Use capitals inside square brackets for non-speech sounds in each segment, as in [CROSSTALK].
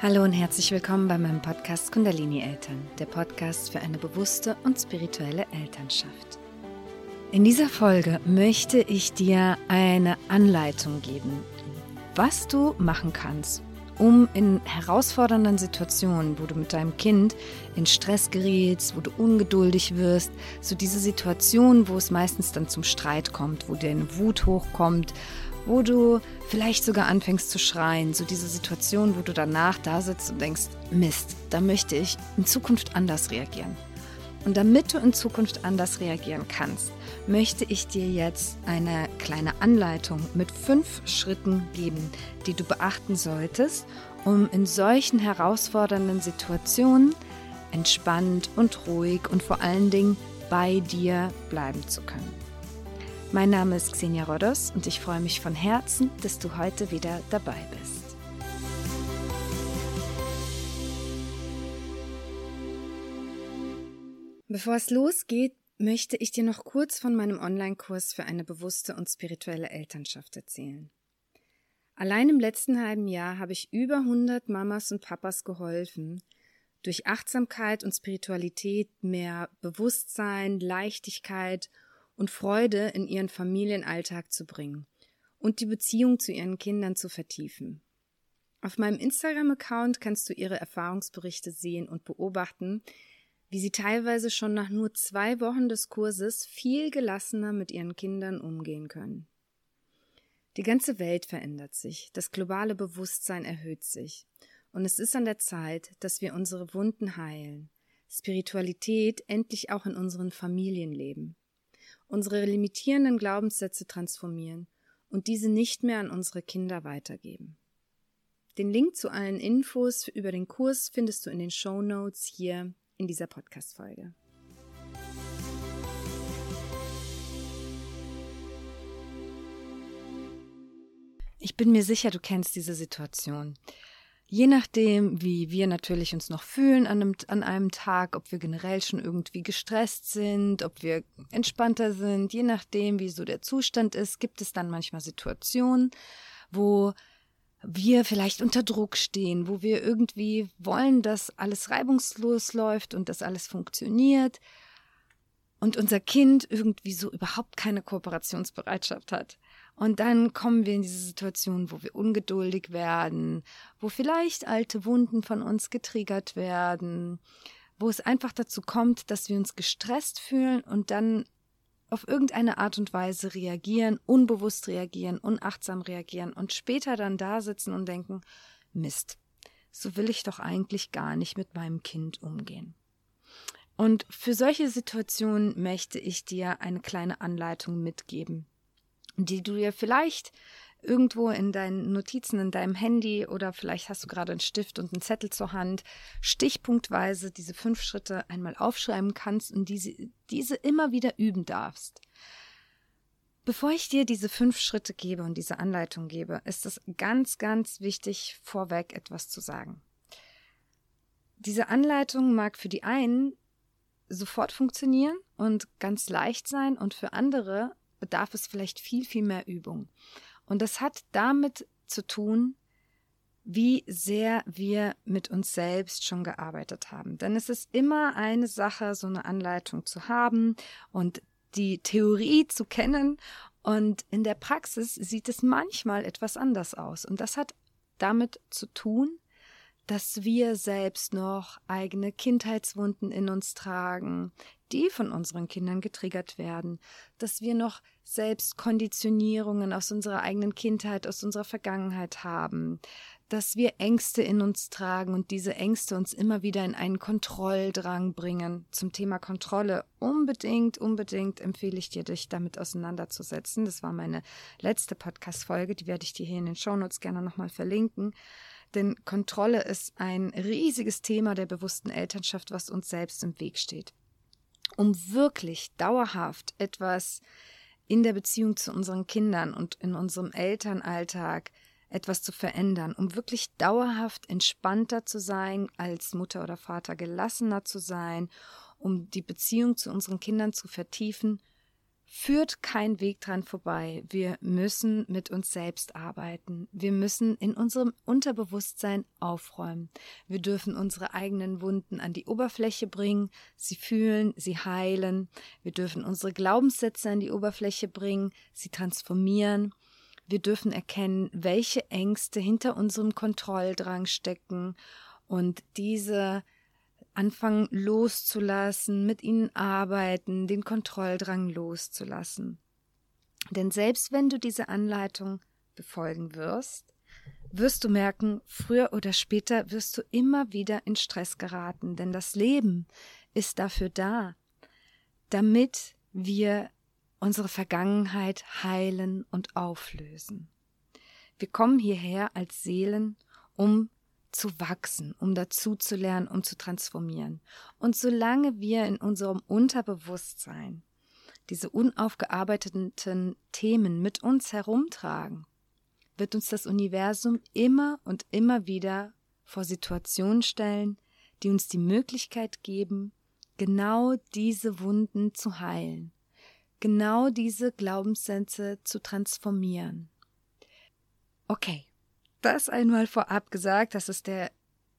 Hallo und herzlich willkommen bei meinem Podcast Kundalini Eltern, der Podcast für eine bewusste und spirituelle Elternschaft. In dieser Folge möchte ich dir eine Anleitung geben, was du machen kannst, um in herausfordernden Situationen, wo du mit deinem Kind in Stress gerätst, wo du ungeduldig wirst, so diese Situationen, wo es meistens dann zum Streit kommt, wo deine Wut hochkommt, wo du vielleicht sogar anfängst zu schreien, so diese Situation, wo du danach da sitzt und denkst, Mist, da möchte ich in Zukunft anders reagieren. Und damit du in Zukunft anders reagieren kannst, möchte ich dir jetzt eine kleine Anleitung mit fünf Schritten geben, die du beachten solltest, um in solchen herausfordernden Situationen entspannt und ruhig und vor allen Dingen bei dir bleiben zu können. Mein Name ist Xenia Rodos und ich freue mich von Herzen, dass du heute wieder dabei bist. Bevor es losgeht, möchte ich dir noch kurz von meinem Online-Kurs für eine bewusste und spirituelle Elternschaft erzählen. Allein im letzten halben Jahr habe ich über 100 Mamas und Papas geholfen, durch Achtsamkeit und Spiritualität mehr Bewusstsein, Leichtigkeit und Freude in ihren Familienalltag zu bringen und die Beziehung zu ihren Kindern zu vertiefen. Auf meinem Instagram-Account kannst du ihre Erfahrungsberichte sehen und beobachten, wie sie teilweise schon nach nur zwei Wochen des Kurses viel gelassener mit ihren Kindern umgehen können. Die ganze Welt verändert sich, das globale Bewusstsein erhöht sich, und es ist an der Zeit, dass wir unsere Wunden heilen, Spiritualität endlich auch in unseren Familien leben unsere limitierenden Glaubenssätze transformieren und diese nicht mehr an unsere Kinder weitergeben. Den Link zu allen Infos über den Kurs findest du in den Show Notes hier in dieser Podcast-Folge. Ich bin mir sicher, du kennst diese Situation je nachdem, wie wir natürlich uns noch fühlen an einem, an einem Tag, ob wir generell schon irgendwie gestresst sind, ob wir entspannter sind, je nachdem, wie so der Zustand ist, gibt es dann manchmal Situationen, wo wir vielleicht unter Druck stehen, wo wir irgendwie wollen, dass alles reibungslos läuft und dass alles funktioniert und unser Kind irgendwie so überhaupt keine Kooperationsbereitschaft hat. Und dann kommen wir in diese Situation, wo wir ungeduldig werden, wo vielleicht alte Wunden von uns getriggert werden, wo es einfach dazu kommt, dass wir uns gestresst fühlen und dann auf irgendeine Art und Weise reagieren, unbewusst reagieren, unachtsam reagieren und später dann da sitzen und denken, Mist, so will ich doch eigentlich gar nicht mit meinem Kind umgehen. Und für solche Situationen möchte ich dir eine kleine Anleitung mitgeben, die du dir vielleicht irgendwo in deinen Notizen in deinem Handy oder vielleicht hast du gerade einen Stift und einen Zettel zur Hand, stichpunktweise diese fünf Schritte einmal aufschreiben kannst und diese, diese immer wieder üben darfst. Bevor ich dir diese fünf Schritte gebe und diese Anleitung gebe, ist es ganz, ganz wichtig, vorweg etwas zu sagen. Diese Anleitung mag für die einen sofort funktionieren und ganz leicht sein und für andere bedarf es vielleicht viel, viel mehr Übung. Und das hat damit zu tun, wie sehr wir mit uns selbst schon gearbeitet haben. Denn es ist immer eine Sache, so eine Anleitung zu haben und die Theorie zu kennen. Und in der Praxis sieht es manchmal etwas anders aus. Und das hat damit zu tun, dass wir selbst noch eigene Kindheitswunden in uns tragen, die von unseren Kindern getriggert werden, dass wir noch selbst Konditionierungen aus unserer eigenen Kindheit, aus unserer Vergangenheit haben, dass wir Ängste in uns tragen und diese Ängste uns immer wieder in einen Kontrolldrang bringen. Zum Thema Kontrolle unbedingt, unbedingt empfehle ich dir, dich damit auseinanderzusetzen. Das war meine letzte Podcast-Folge, die werde ich dir hier in den Shownotes gerne nochmal verlinken. Denn Kontrolle ist ein riesiges Thema der bewussten Elternschaft, was uns selbst im Weg steht. Um wirklich dauerhaft etwas in der Beziehung zu unseren Kindern und in unserem Elternalltag etwas zu verändern, um wirklich dauerhaft entspannter zu sein als Mutter oder Vater, gelassener zu sein, um die Beziehung zu unseren Kindern zu vertiefen, führt kein Weg dran vorbei. Wir müssen mit uns selbst arbeiten. Wir müssen in unserem Unterbewusstsein aufräumen. Wir dürfen unsere eigenen Wunden an die Oberfläche bringen, sie fühlen, sie heilen. Wir dürfen unsere Glaubenssätze an die Oberfläche bringen, sie transformieren. Wir dürfen erkennen, welche Ängste hinter unserem Kontrolldrang stecken und diese anfangen loszulassen, mit ihnen arbeiten, den Kontrolldrang loszulassen. Denn selbst wenn du diese Anleitung befolgen wirst, wirst du merken, früher oder später wirst du immer wieder in Stress geraten, denn das Leben ist dafür da, damit wir unsere Vergangenheit heilen und auflösen. Wir kommen hierher als Seelen, um zu wachsen, um dazu zu lernen, um zu transformieren. Und solange wir in unserem Unterbewusstsein diese unaufgearbeiteten Themen mit uns herumtragen, wird uns das Universum immer und immer wieder vor Situationen stellen, die uns die Möglichkeit geben, genau diese Wunden zu heilen, genau diese Glaubenssätze zu transformieren. Okay, das einmal vorab gesagt, das ist der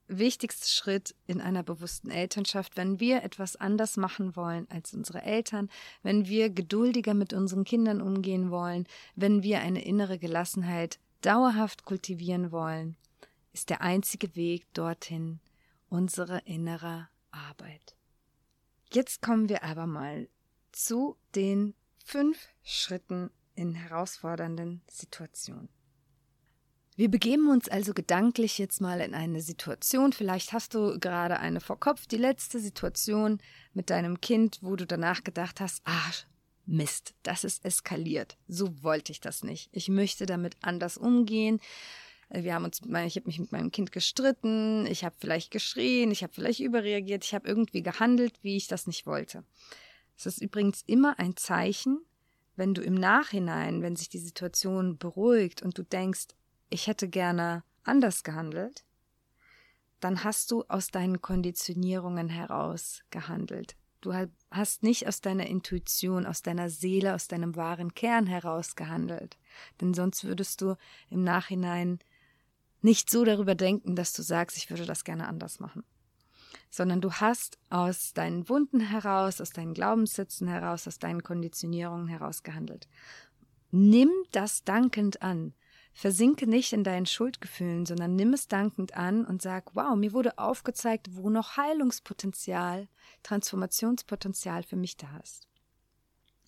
wichtigste Schritt in einer bewussten Elternschaft, wenn wir etwas anders machen wollen als unsere Eltern, wenn wir geduldiger mit unseren Kindern umgehen wollen, wenn wir eine innere Gelassenheit dauerhaft kultivieren wollen, ist der einzige Weg dorthin unsere innere Arbeit. Jetzt kommen wir aber mal zu den fünf Schritten in herausfordernden Situationen. Wir begeben uns also gedanklich jetzt mal in eine Situation. Vielleicht hast du gerade eine vor Kopf, die letzte Situation mit deinem Kind, wo du danach gedacht hast, ah, Mist, das ist eskaliert. So wollte ich das nicht. Ich möchte damit anders umgehen. Wir haben uns, ich habe mich mit meinem Kind gestritten, ich habe vielleicht geschrien, ich habe vielleicht überreagiert, ich habe irgendwie gehandelt, wie ich das nicht wollte. Es ist übrigens immer ein Zeichen, wenn du im Nachhinein, wenn sich die Situation beruhigt und du denkst, ich hätte gerne anders gehandelt, dann hast du aus deinen Konditionierungen heraus gehandelt. Du hast nicht aus deiner Intuition, aus deiner Seele, aus deinem wahren Kern heraus gehandelt. Denn sonst würdest du im Nachhinein nicht so darüber denken, dass du sagst, ich würde das gerne anders machen. Sondern du hast aus deinen Wunden heraus, aus deinen Glaubenssätzen heraus, aus deinen Konditionierungen heraus gehandelt. Nimm das dankend an. Versinke nicht in deinen Schuldgefühlen, sondern nimm es dankend an und sag, wow, mir wurde aufgezeigt, wo noch Heilungspotenzial, Transformationspotenzial für mich da ist.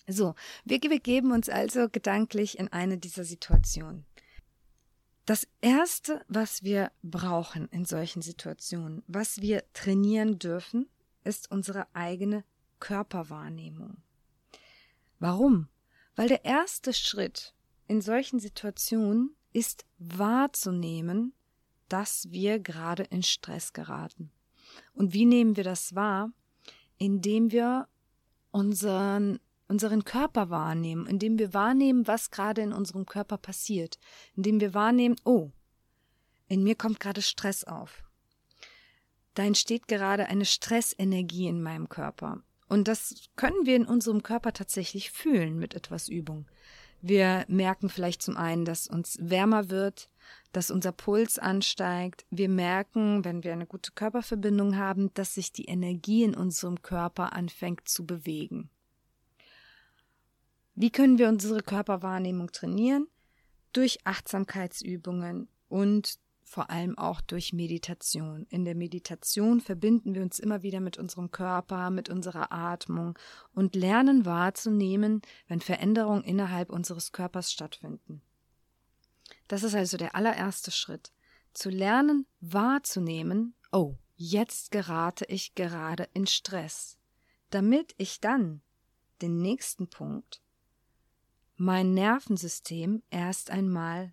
So, wir begeben uns also gedanklich in eine dieser Situationen. Das Erste, was wir brauchen in solchen Situationen, was wir trainieren dürfen, ist unsere eigene Körperwahrnehmung. Warum? Weil der erste Schritt in solchen Situationen ist wahrzunehmen, dass wir gerade in Stress geraten. Und wie nehmen wir das wahr? Indem wir unseren, unseren Körper wahrnehmen, indem wir wahrnehmen, was gerade in unserem Körper passiert, indem wir wahrnehmen, oh, in mir kommt gerade Stress auf. Da entsteht gerade eine Stressenergie in meinem Körper. Und das können wir in unserem Körper tatsächlich fühlen mit etwas Übung. Wir merken vielleicht zum einen, dass uns wärmer wird, dass unser Puls ansteigt. Wir merken, wenn wir eine gute Körperverbindung haben, dass sich die Energie in unserem Körper anfängt zu bewegen. Wie können wir unsere Körperwahrnehmung trainieren? Durch Achtsamkeitsübungen und vor allem auch durch Meditation. In der Meditation verbinden wir uns immer wieder mit unserem Körper, mit unserer Atmung und lernen wahrzunehmen, wenn Veränderungen innerhalb unseres Körpers stattfinden. Das ist also der allererste Schritt. Zu lernen wahrzunehmen, oh, jetzt gerate ich gerade in Stress, damit ich dann den nächsten Punkt, mein Nervensystem erst einmal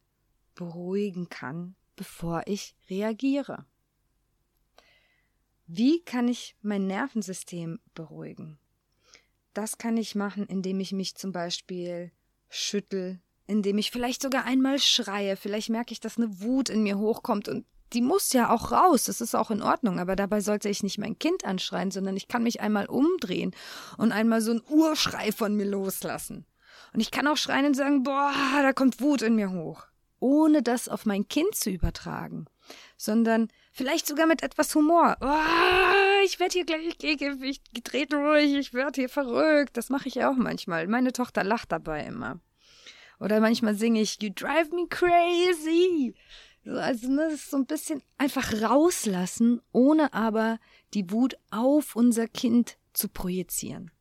beruhigen kann bevor ich reagiere. Wie kann ich mein Nervensystem beruhigen? Das kann ich machen, indem ich mich zum Beispiel schüttel, indem ich vielleicht sogar einmal schreie. Vielleicht merke ich, dass eine Wut in mir hochkommt und die muss ja auch raus, das ist auch in Ordnung, aber dabei sollte ich nicht mein Kind anschreien, sondern ich kann mich einmal umdrehen und einmal so einen Urschrei von mir loslassen. Und ich kann auch schreien und sagen, boah, da kommt Wut in mir hoch, ohne das auf mein Kind zu übertragen, sondern vielleicht sogar mit etwas Humor. Oh, ich werde hier gleich gedreht durch, ich werde hier verrückt. Das mache ich ja auch manchmal. Meine Tochter lacht dabei immer. Oder manchmal singe ich You drive me crazy. Also ne, das ist so ein bisschen einfach rauslassen, ohne aber die Wut auf unser Kind zu projizieren.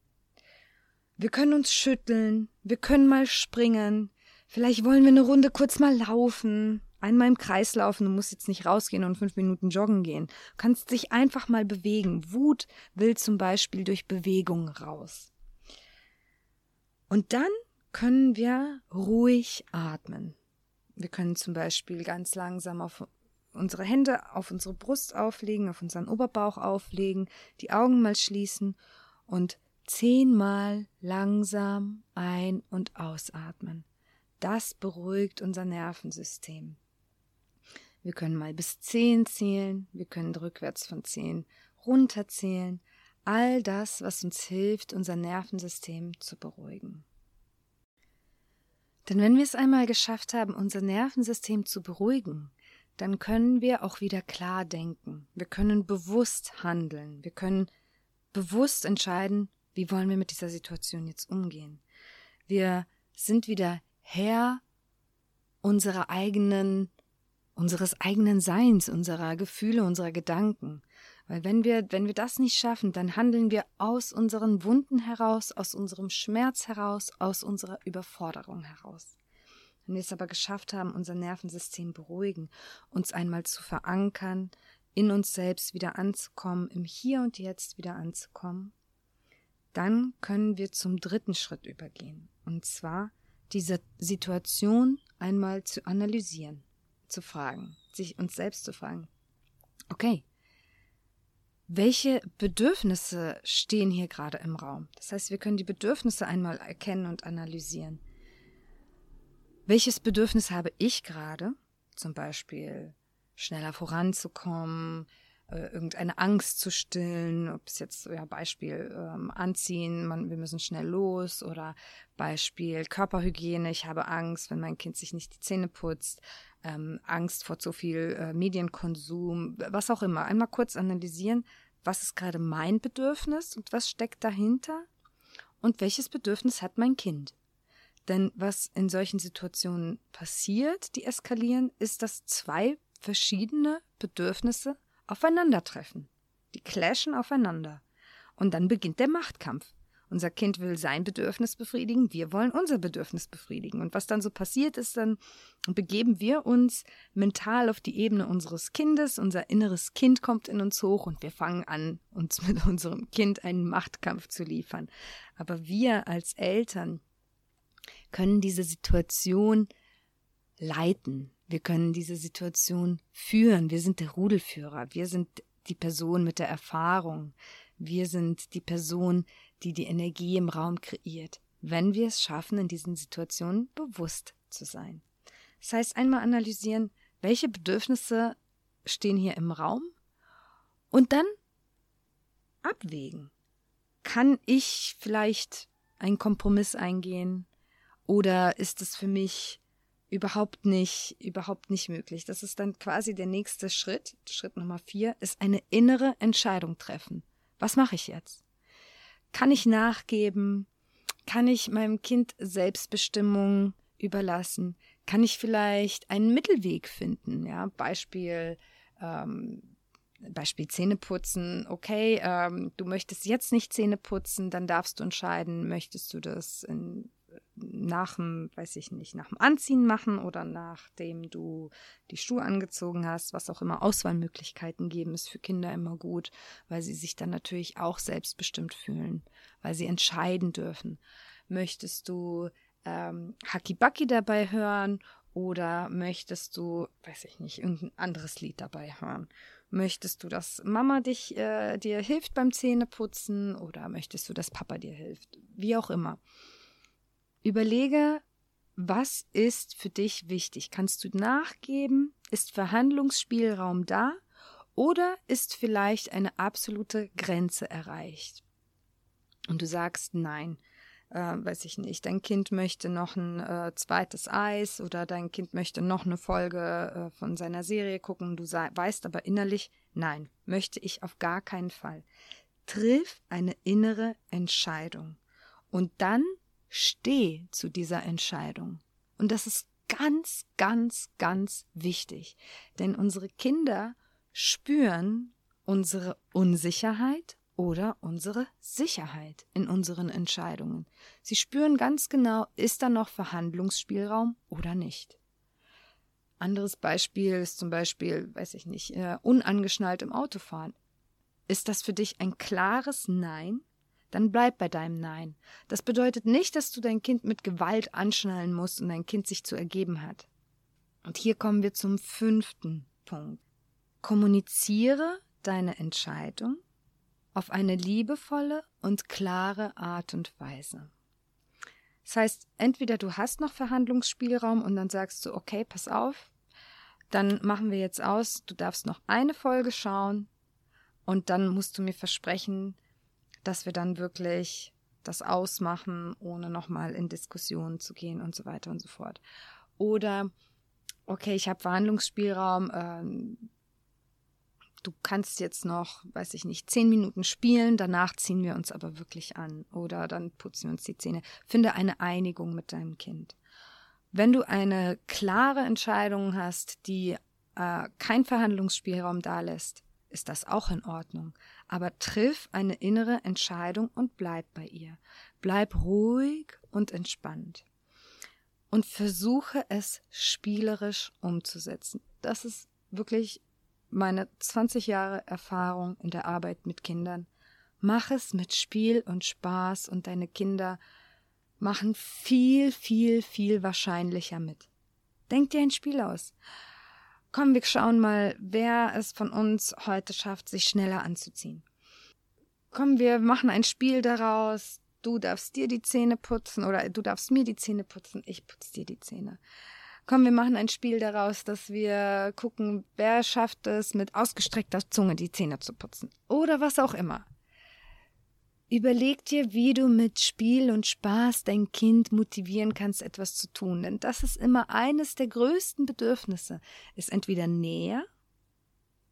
Wir können uns schütteln, wir können mal springen, vielleicht wollen wir eine Runde kurz mal laufen, einmal im Kreis laufen, du musst jetzt nicht rausgehen und fünf Minuten joggen gehen. Du kannst dich einfach mal bewegen. Wut will zum Beispiel durch Bewegung raus. Und dann können wir ruhig atmen. Wir können zum Beispiel ganz langsam auf unsere Hände auf unsere Brust auflegen, auf unseren Oberbauch auflegen, die Augen mal schließen und zehnmal langsam ein- und ausatmen. Das beruhigt unser Nervensystem. Wir können mal bis zehn zählen, wir können rückwärts von zehn runterzählen. All das, was uns hilft, unser Nervensystem zu beruhigen. Denn wenn wir es einmal geschafft haben, unser Nervensystem zu beruhigen, dann können wir auch wieder klar denken. Wir können bewusst handeln. Wir können bewusst entscheiden, wie wollen wir mit dieser Situation jetzt umgehen. Wir sind wieder Herr unserer eigenen, unseres eigenen Seins, unserer Gefühle, unserer Gedanken. Weil wenn wir, wenn wir das nicht schaffen, dann handeln wir aus unseren Wunden heraus, aus unserem Schmerz heraus, aus unserer Überforderung heraus. Wenn wir es aber geschafft haben, unser Nervensystem beruhigen, uns einmal zu verankern, in uns selbst wieder anzukommen, im Hier und Jetzt wieder anzukommen, dann können wir zum dritten Schritt übergehen. Und zwar diese Situation einmal zu analysieren, zu fragen, sich uns selbst zu fragen. Okay, welche Bedürfnisse stehen hier gerade im Raum? Das heißt, wir können die Bedürfnisse einmal erkennen und analysieren. Welches Bedürfnis habe ich gerade? Zum Beispiel schneller voranzukommen, äh, irgendeine Angst zu stillen, ob es jetzt, ja, Beispiel ähm, Anziehen, man, wir müssen schnell los oder Beispiel Körperhygiene, ich habe Angst, wenn mein Kind sich nicht die Zähne putzt, ähm, Angst vor zu viel äh, Medienkonsum, was auch immer. Einmal kurz analysieren, was ist gerade mein Bedürfnis und was steckt dahinter und welches Bedürfnis hat mein Kind. Denn was in solchen Situationen passiert, die eskalieren, ist, dass zwei verschiedene Bedürfnisse aufeinandertreffen. Die clashen aufeinander. Und dann beginnt der Machtkampf. Unser Kind will sein Bedürfnis befriedigen, wir wollen unser Bedürfnis befriedigen. Und was dann so passiert ist, dann begeben wir uns mental auf die Ebene unseres Kindes, unser inneres Kind kommt in uns hoch und wir fangen an, uns [LAUGHS] mit unserem Kind einen Machtkampf zu liefern. Aber wir als Eltern können diese Situation leiten. Wir können diese Situation führen. Wir sind der Rudelführer. Wir sind die Person mit der Erfahrung. Wir sind die Person, die die Energie im Raum kreiert, wenn wir es schaffen, in diesen Situationen bewusst zu sein. Das heißt, einmal analysieren, welche Bedürfnisse stehen hier im Raum und dann abwägen. Kann ich vielleicht einen Kompromiss eingehen oder ist es für mich überhaupt nicht, überhaupt nicht möglich? Das ist dann quasi der nächste Schritt. Schritt Nummer vier ist eine innere Entscheidung treffen. Was mache ich jetzt? Kann ich nachgeben? Kann ich meinem Kind Selbstbestimmung überlassen? Kann ich vielleicht einen Mittelweg finden? Ja, Beispiel, ähm, Beispiel Zähne putzen. Okay, ähm, du möchtest jetzt nicht Zähne putzen, dann darfst du entscheiden, möchtest du das in nach dem, weiß ich nicht, nach dem Anziehen machen oder nachdem du die Schuhe angezogen hast, was auch immer Auswahlmöglichkeiten geben, ist für Kinder immer gut, weil sie sich dann natürlich auch selbstbestimmt fühlen, weil sie entscheiden dürfen. Möchtest du ähm, Hakibaki dabei hören oder möchtest du, weiß ich nicht, irgendein anderes Lied dabei hören? Möchtest du, dass Mama dich äh, dir hilft beim Zähneputzen oder möchtest du, dass Papa dir hilft? Wie auch immer. Überlege, was ist für dich wichtig? Kannst du nachgeben? Ist Verhandlungsspielraum da oder ist vielleicht eine absolute Grenze erreicht? Und du sagst nein, äh, weiß ich nicht, dein Kind möchte noch ein äh, zweites Eis oder dein Kind möchte noch eine Folge äh, von seiner Serie gucken, du weißt aber innerlich, nein, möchte ich auf gar keinen Fall. Triff eine innere Entscheidung und dann steh zu dieser Entscheidung. Und das ist ganz, ganz, ganz wichtig, denn unsere Kinder spüren unsere Unsicherheit oder unsere Sicherheit in unseren Entscheidungen. Sie spüren ganz genau, ist da noch Verhandlungsspielraum oder nicht. Anderes Beispiel ist zum Beispiel, weiß ich nicht, äh, unangeschnallt im Auto fahren. Ist das für dich ein klares Nein? Dann bleib bei deinem Nein. Das bedeutet nicht, dass du dein Kind mit Gewalt anschnallen musst und dein Kind sich zu ergeben hat. Und hier kommen wir zum fünften Punkt. Kommuniziere deine Entscheidung auf eine liebevolle und klare Art und Weise. Das heißt, entweder du hast noch Verhandlungsspielraum und dann sagst du, okay, pass auf, dann machen wir jetzt aus, du darfst noch eine Folge schauen und dann musst du mir versprechen, dass wir dann wirklich das ausmachen, ohne nochmal in Diskussionen zu gehen und so weiter und so fort. Oder, okay, ich habe Verhandlungsspielraum, ähm, du kannst jetzt noch, weiß ich nicht, zehn Minuten spielen, danach ziehen wir uns aber wirklich an oder dann putzen wir uns die Zähne. Finde eine Einigung mit deinem Kind. Wenn du eine klare Entscheidung hast, die äh, kein Verhandlungsspielraum da lässt, ist das auch in Ordnung. Aber triff eine innere Entscheidung und bleib bei ihr. Bleib ruhig und entspannt. Und versuche es spielerisch umzusetzen. Das ist wirklich meine 20 Jahre Erfahrung in der Arbeit mit Kindern. Mach es mit Spiel und Spaß und deine Kinder machen viel, viel, viel wahrscheinlicher mit. Denk dir ein Spiel aus. Komm, wir schauen mal, wer es von uns heute schafft, sich schneller anzuziehen. Komm, wir machen ein Spiel daraus. Du darfst dir die Zähne putzen oder du darfst mir die Zähne putzen, ich putze dir die Zähne komm, wir machen ein Spiel daraus, dass wir gucken, wer schafft es, mit ausgestreckter Zunge die Zähne zu putzen. Oder was auch immer. Überleg dir, wie du mit Spiel und Spaß dein Kind motivieren kannst, etwas zu tun. Denn das ist immer eines der größten Bedürfnisse. Ist entweder Nähe,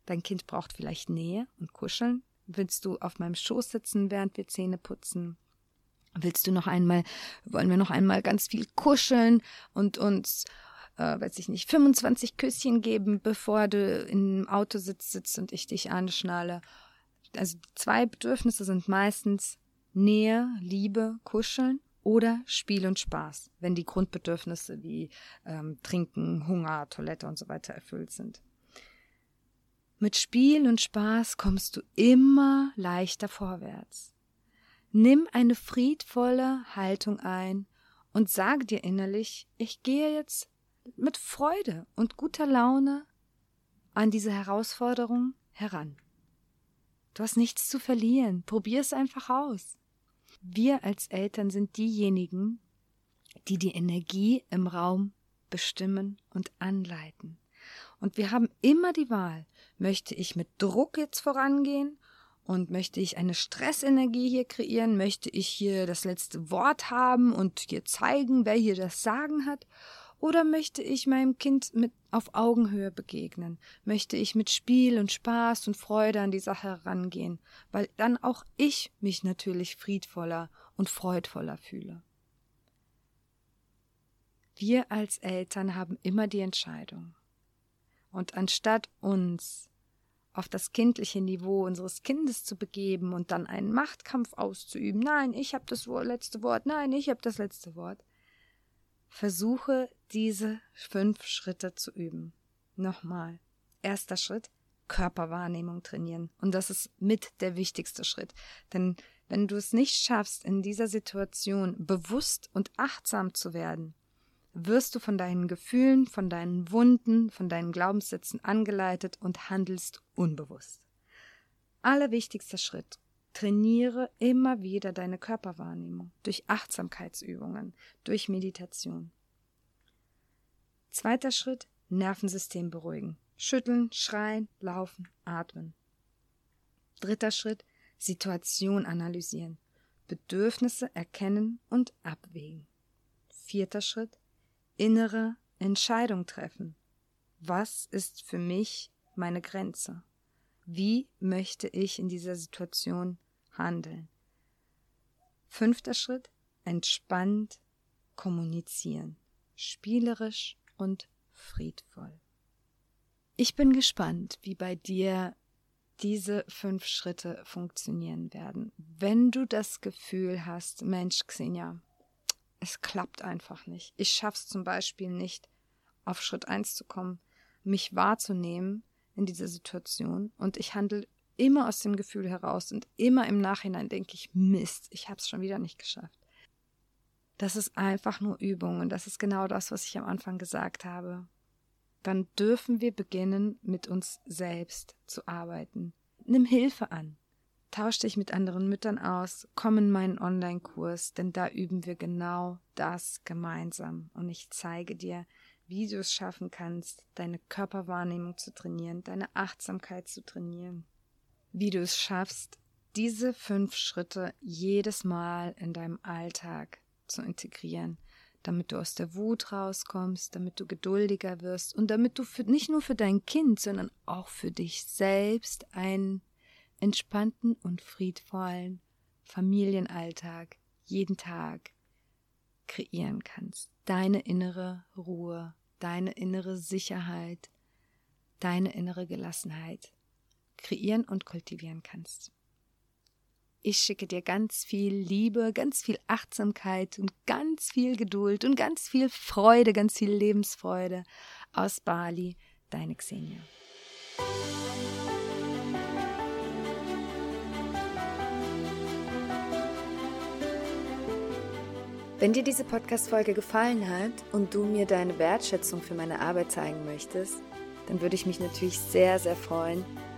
dein Kind braucht vielleicht Nähe und Kuscheln. Willst du auf meinem Schoß sitzen, während wir Zähne putzen? Willst du noch einmal, wollen wir noch einmal ganz viel kuscheln und uns äh, weiß ich nicht, 25 Küsschen geben, bevor du im Auto sitzt, sitzt und ich dich anschnalle. Also zwei Bedürfnisse sind meistens Nähe, Liebe, Kuscheln oder Spiel und Spaß, wenn die Grundbedürfnisse wie ähm, Trinken, Hunger, Toilette und so weiter erfüllt sind. Mit Spiel und Spaß kommst du immer leichter vorwärts. Nimm eine friedvolle Haltung ein und sag dir innerlich, ich gehe jetzt mit Freude und guter Laune an diese Herausforderung heran. Du hast nichts zu verlieren. Probier es einfach aus. Wir als Eltern sind diejenigen, die die Energie im Raum bestimmen und anleiten. Und wir haben immer die Wahl, möchte ich mit Druck jetzt vorangehen und möchte ich eine Stressenergie hier kreieren, möchte ich hier das letzte Wort haben und hier zeigen, wer hier das Sagen hat, oder möchte ich meinem Kind mit auf Augenhöhe begegnen? Möchte ich mit Spiel und Spaß und Freude an die Sache herangehen, weil dann auch ich mich natürlich friedvoller und freudvoller fühle? Wir als Eltern haben immer die Entscheidung. Und anstatt uns auf das kindliche Niveau unseres Kindes zu begeben und dann einen Machtkampf auszuüben, nein, ich habe das letzte Wort, nein, ich habe das letzte Wort, Versuche diese fünf Schritte zu üben. Nochmal. Erster Schritt, Körperwahrnehmung trainieren. Und das ist mit der wichtigste Schritt. Denn wenn du es nicht schaffst, in dieser Situation bewusst und achtsam zu werden, wirst du von deinen Gefühlen, von deinen Wunden, von deinen Glaubenssätzen angeleitet und handelst unbewusst. Allerwichtigster Schritt, Trainiere immer wieder deine Körperwahrnehmung durch Achtsamkeitsübungen, durch Meditation. Zweiter Schritt, Nervensystem beruhigen. Schütteln, schreien, laufen, atmen. Dritter Schritt, Situation analysieren. Bedürfnisse erkennen und abwägen. Vierter Schritt, innere Entscheidung treffen. Was ist für mich meine Grenze? Wie möchte ich in dieser Situation handeln? Fünfter Schritt, entspannt kommunizieren, spielerisch und friedvoll. Ich bin gespannt, wie bei dir diese fünf Schritte funktionieren werden. Wenn du das Gefühl hast, Mensch, Xenia, es klappt einfach nicht. Ich schaff's zum Beispiel nicht, auf Schritt eins zu kommen, mich wahrzunehmen in dieser Situation und ich handle immer aus dem Gefühl heraus und immer im Nachhinein denke ich, Mist, ich hab's schon wieder nicht geschafft. Das ist einfach nur Übung und das ist genau das, was ich am Anfang gesagt habe. Dann dürfen wir beginnen, mit uns selbst zu arbeiten. Nimm Hilfe an. Tausch dich mit anderen Müttern aus, komm in meinen Online-Kurs, denn da üben wir genau das gemeinsam. Und ich zeige dir, wie du es schaffen kannst, deine Körperwahrnehmung zu trainieren, deine Achtsamkeit zu trainieren. Wie du es schaffst, diese fünf Schritte jedes Mal in deinem Alltag zu integrieren, damit du aus der Wut rauskommst, damit du geduldiger wirst und damit du für, nicht nur für dein Kind, sondern auch für dich selbst einen entspannten und friedvollen Familienalltag jeden Tag kreieren kannst. Deine innere Ruhe, deine innere Sicherheit, deine innere Gelassenheit kreieren und kultivieren kannst. Ich schicke dir ganz viel Liebe, ganz viel Achtsamkeit und ganz viel Geduld und ganz viel Freude, ganz viel Lebensfreude aus Bali, deine Xenia. Wenn dir diese Podcast-Folge gefallen hat und du mir deine Wertschätzung für meine Arbeit zeigen möchtest, dann würde ich mich natürlich sehr, sehr freuen,